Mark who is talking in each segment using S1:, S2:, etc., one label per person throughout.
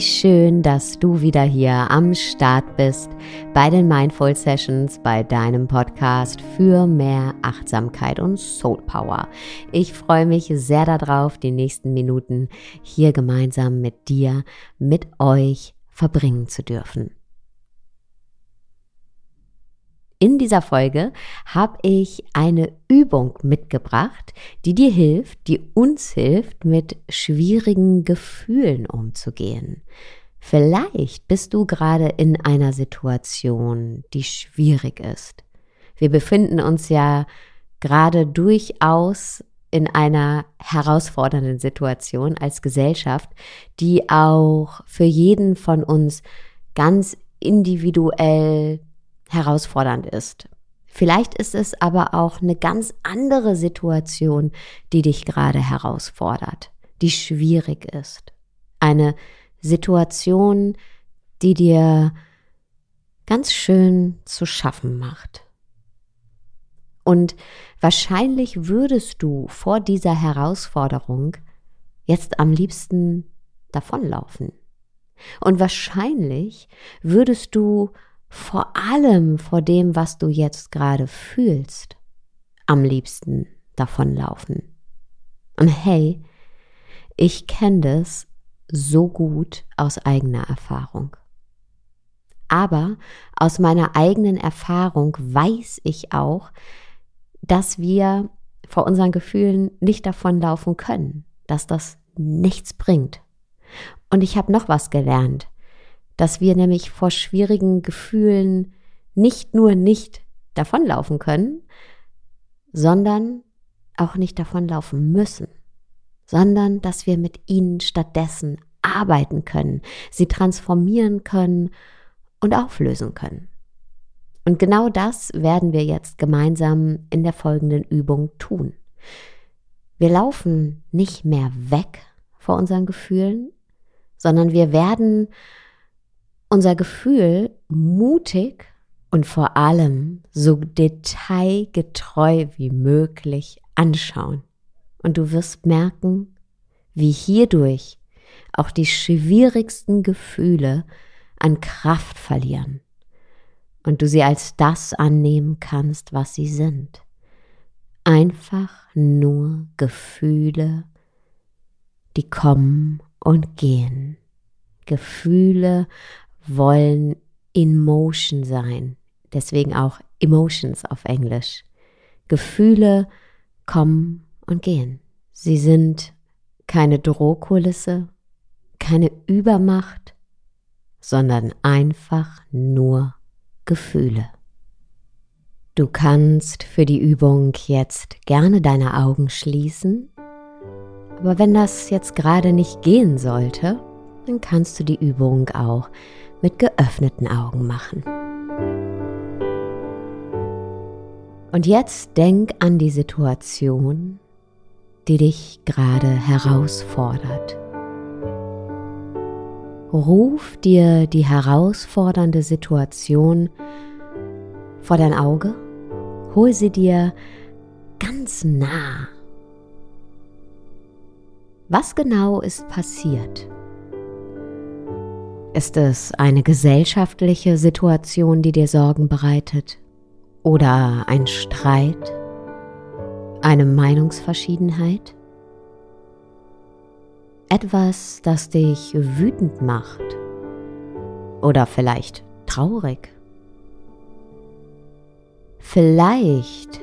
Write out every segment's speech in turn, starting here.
S1: schön, dass du wieder hier am Start bist bei den Mindful Sessions, bei deinem Podcast für mehr Achtsamkeit und Soul Power. Ich freue mich sehr darauf, die nächsten Minuten hier gemeinsam mit dir, mit euch verbringen zu dürfen. In dieser Folge habe ich eine Übung mitgebracht, die dir hilft, die uns hilft, mit schwierigen Gefühlen umzugehen. Vielleicht bist du gerade in einer Situation, die schwierig ist. Wir befinden uns ja gerade durchaus in einer herausfordernden Situation als Gesellschaft, die auch für jeden von uns ganz individuell herausfordernd ist. Vielleicht ist es aber auch eine ganz andere Situation, die dich gerade herausfordert, die schwierig ist. Eine Situation, die dir ganz schön zu schaffen macht. Und wahrscheinlich würdest du vor dieser Herausforderung jetzt am liebsten davonlaufen. Und wahrscheinlich würdest du vor allem vor dem, was du jetzt gerade fühlst, am liebsten davonlaufen. Und hey, ich kenne das so gut aus eigener Erfahrung. Aber aus meiner eigenen Erfahrung weiß ich auch, dass wir vor unseren Gefühlen nicht davonlaufen können, dass das nichts bringt. Und ich habe noch was gelernt dass wir nämlich vor schwierigen Gefühlen nicht nur nicht davonlaufen können, sondern auch nicht davonlaufen müssen, sondern dass wir mit ihnen stattdessen arbeiten können, sie transformieren können und auflösen können. Und genau das werden wir jetzt gemeinsam in der folgenden Übung tun. Wir laufen nicht mehr weg vor unseren Gefühlen, sondern wir werden unser Gefühl mutig und vor allem so detailgetreu wie möglich anschauen. Und du wirst merken, wie hierdurch auch die schwierigsten Gefühle an Kraft verlieren und du sie als das annehmen kannst, was sie sind. Einfach nur Gefühle, die kommen und gehen. Gefühle wollen in motion sein. Deswegen auch Emotions auf Englisch. Gefühle kommen und gehen. Sie sind keine Drohkulisse, keine Übermacht, sondern einfach nur Gefühle. Du kannst für die Übung jetzt gerne deine Augen schließen, aber wenn das jetzt gerade nicht gehen sollte, dann kannst du die Übung auch mit geöffneten Augen machen. Und jetzt denk an die Situation, die dich gerade herausfordert. Ruf dir die herausfordernde Situation vor dein Auge, hol sie dir ganz nah. Was genau ist passiert? Ist es eine gesellschaftliche Situation, die dir Sorgen bereitet? Oder ein Streit? Eine Meinungsverschiedenheit? Etwas, das dich wütend macht? Oder vielleicht traurig? Vielleicht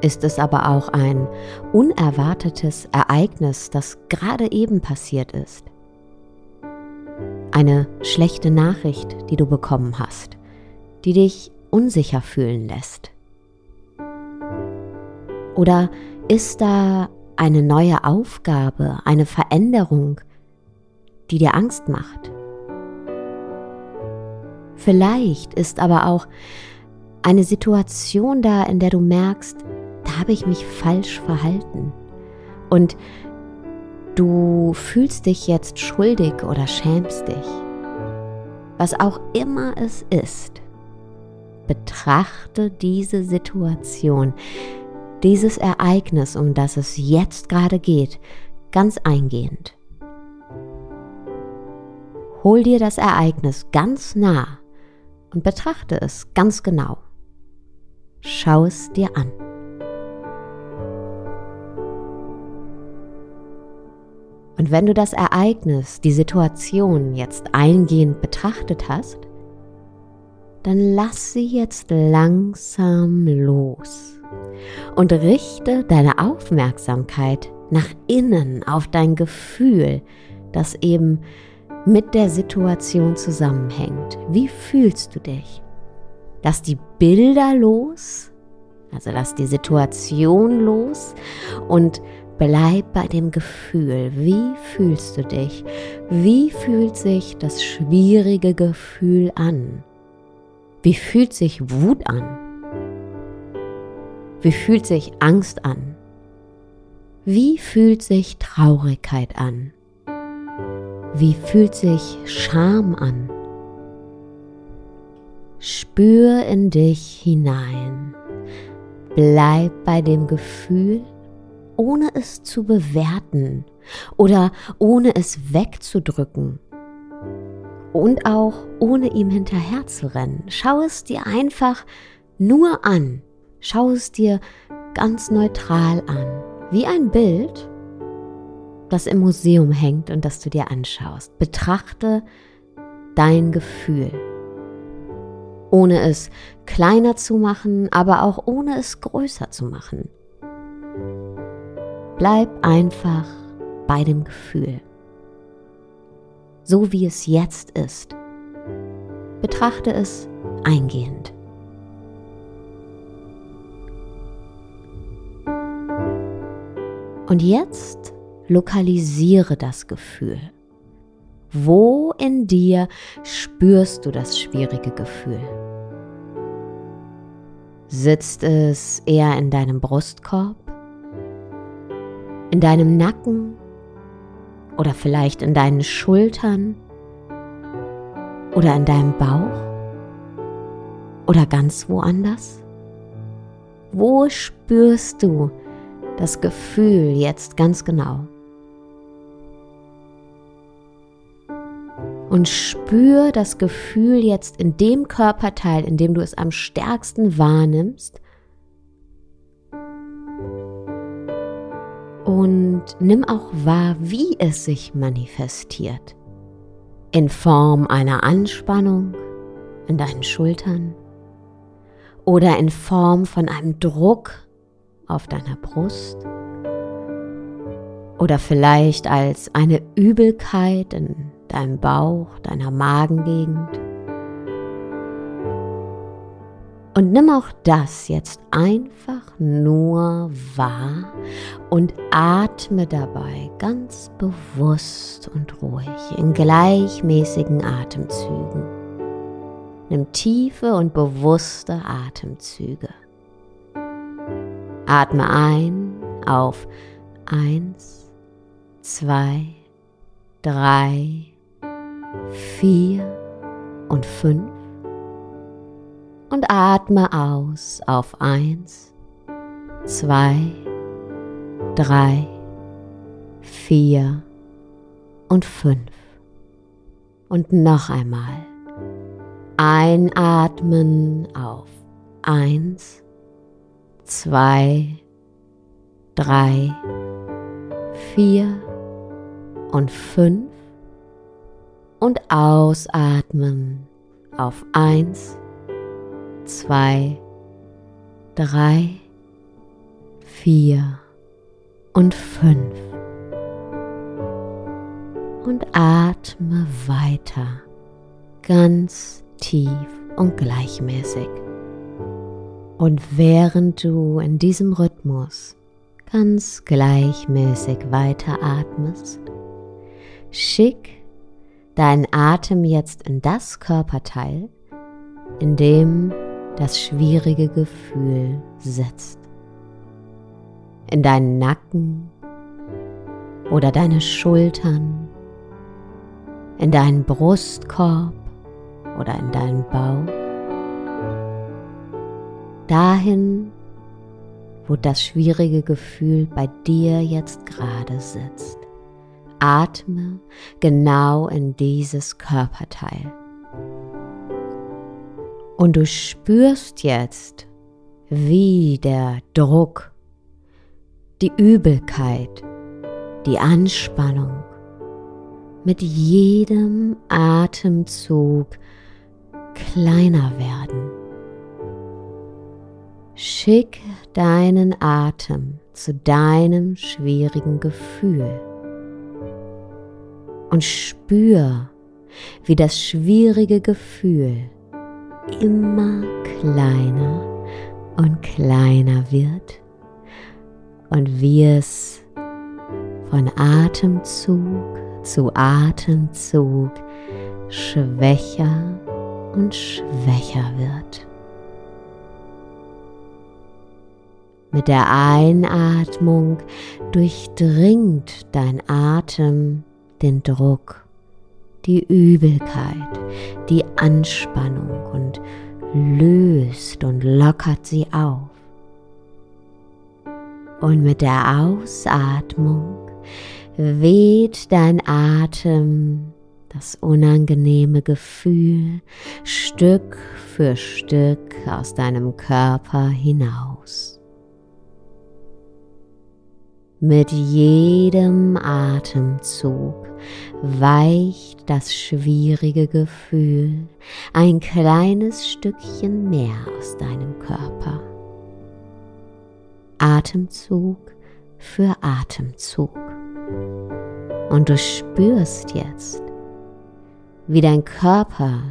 S1: ist es aber auch ein unerwartetes Ereignis, das gerade eben passiert ist eine schlechte Nachricht, die du bekommen hast, die dich unsicher fühlen lässt? Oder ist da eine neue Aufgabe, eine Veränderung, die dir Angst macht? Vielleicht ist aber auch eine Situation da, in der du merkst, da habe ich mich falsch verhalten. Und Du fühlst dich jetzt schuldig oder schämst dich. Was auch immer es ist, betrachte diese Situation, dieses Ereignis, um das es jetzt gerade geht, ganz eingehend. hol dir das Ereignis ganz nah und betrachte es ganz genau. Schau es dir an. Und wenn du das Ereignis, die Situation jetzt eingehend betrachtet hast, dann lass sie jetzt langsam los und richte deine Aufmerksamkeit nach innen auf dein Gefühl, das eben mit der Situation zusammenhängt. Wie fühlst du dich? Lass die Bilder los, also lass die Situation los und bleib bei dem Gefühl. Wie fühlst du dich? Wie fühlt sich das schwierige Gefühl an? Wie fühlt sich Wut an? Wie fühlt sich Angst an? Wie fühlt sich Traurigkeit an? Wie fühlt sich Scham an? Spür in dich hinein. Bleib bei dem Gefühl, ohne es zu bewerten oder ohne es wegzudrücken und auch ohne ihm hinterher zu rennen. Schau es dir einfach nur an. Schau es dir ganz neutral an, wie ein Bild, das im Museum hängt und das du dir anschaust. Betrachte dein Gefühl, ohne es kleiner zu machen, aber auch ohne es größer zu machen. Bleib einfach bei dem Gefühl so wie es jetzt ist. Betrachte es eingehend. Und jetzt lokalisiere das Gefühl. Wo in dir spürst du das schwierige Gefühl? Sitzt es eher in deinem Brustkorb? In deinem Nacken? oder vielleicht in deinen Schultern oder in deinem Bauch oder ganz woanders? Wo spürst du das Gefühl jetzt ganz genau? Und spür das Gefühl jetzt in dem Körperteil, in dem du es am stärksten wahrnimmst und nimm auch wahr, wie es sich manifestiert. In Form einer Anspannung in deinen Schultern oder in Form von einem Druck auf deiner Brust oder vielleicht als eine Übelkeit in deinem Bauch, deiner Magengegend. Und nimm auch das jetzt einfach nur wahr und atme dabei ganz bewusst und ruhig in gleichmäßigen Atemzügen. Nimm tiefe und bewusste Atemzüge. Atme ein auf eins, zwei, drei, vier und fünf und atme aus auf eins, zwei, drei, vier und fünf. Und noch einmal. Einatmen auf. Eins, zwei, drei, vier und fünf. Und ausatmen auf. Eins, zwei, drei, vier und fünf. Und atme weiter, ganz tief und gleichmäßig. Und während du in diesem Rhythmus ganz gleichmäßig weiteratmest, schick deinen Atem jetzt in das Körperteil, in dem das schwierige Gefühl sitzt. In deinen Nacken oder deine Schultern, in deinen Brustkorb oder in deinen Bauch. Dahin, wo das schwierige Gefühl bei dir jetzt gerade sitzt. atme genau in dieses Körperteil. Und du spürst jetzt, wie der Druck, die Übelkeit, die Anspannung mit jedem Atemzug kleiner werden. Schick deinen Atem zu deinem schwierigen Gefühl und spür, wie das schwierige Gefühl immer kleiner und kleiner wird und wie es von Atemzug zu Atemzug schwächer und schwächer wird. Mit der Einatmung durchdringt dein Atem den Druck, die Übelkeit, die Anspannung und löst und lockert sie auf. Und mit der Ausatmung weht dein Atem das unangenehme Gefühl Stück für Stück aus deinem Körper hinaus. Mit jedem Atemzug weicht das schwierige Gefühl ein kleines Stückchen mehr aus deinem Körper. Atemzug für Atemzug. Und du spürst jetzt, wie dein Körper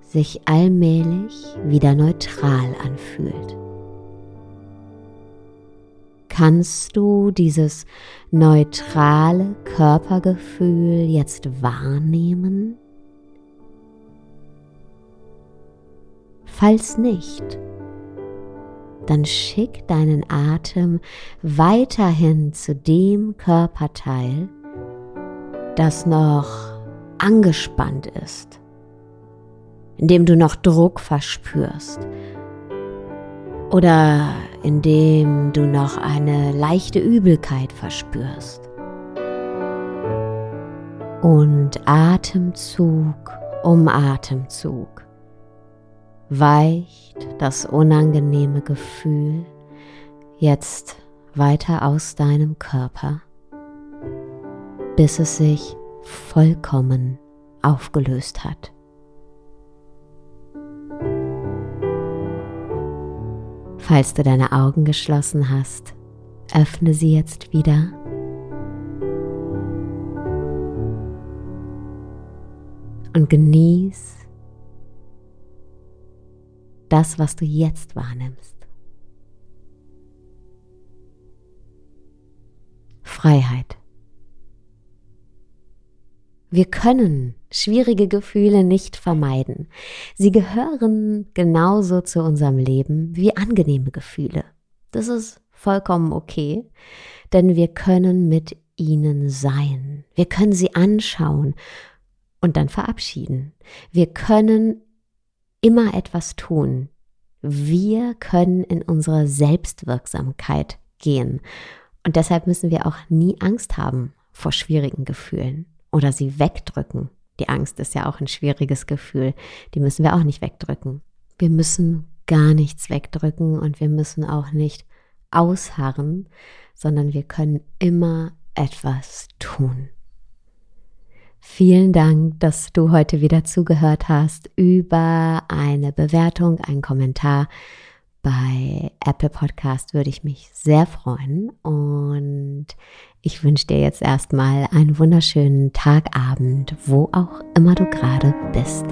S1: sich allmählich wieder neutral anfühlt. Kannst du dieses neutrale Körpergefühl jetzt wahrnehmen? Falls nicht, dann schick deinen Atem weiterhin zu dem Körperteil, das noch angespannt ist, in dem du noch Druck verspürst oder in dem du noch eine leichte Übelkeit verspürst. Und Atemzug um Atemzug weicht das unangenehme Gefühl jetzt weiter aus deinem Körper, bis es sich vollkommen aufgelöst hat. Falls du deine Augen geschlossen hast, öffne sie jetzt wieder. Und genieß das, was du jetzt wahrnimmst. Freiheit. Wir können schwierige Gefühle nicht vermeiden. Sie gehören genauso zu unserem Leben wie angenehme Gefühle. Das ist vollkommen okay, denn wir können mit ihnen sein. Wir können sie anschauen und dann verabschieden. Wir können immer etwas tun. Wir können in unsere Selbstwirksamkeit gehen. Und deshalb müssen wir auch nie Angst haben vor schwierigen Gefühlen oder sie wegdrücken. Die Angst ist ja auch ein schwieriges Gefühl. Die müssen wir auch nicht wegdrücken. Wir müssen gar nichts wegdrücken und wir müssen auch nicht ausharren, sondern wir können immer etwas tun. Vielen Dank, dass du heute wieder zugehört hast. Über eine Bewertung, einen Kommentar bei Apple Podcast würde ich mich sehr freuen. Und ich wünsche dir jetzt erstmal einen wunderschönen Tagabend, wo auch immer du gerade bist.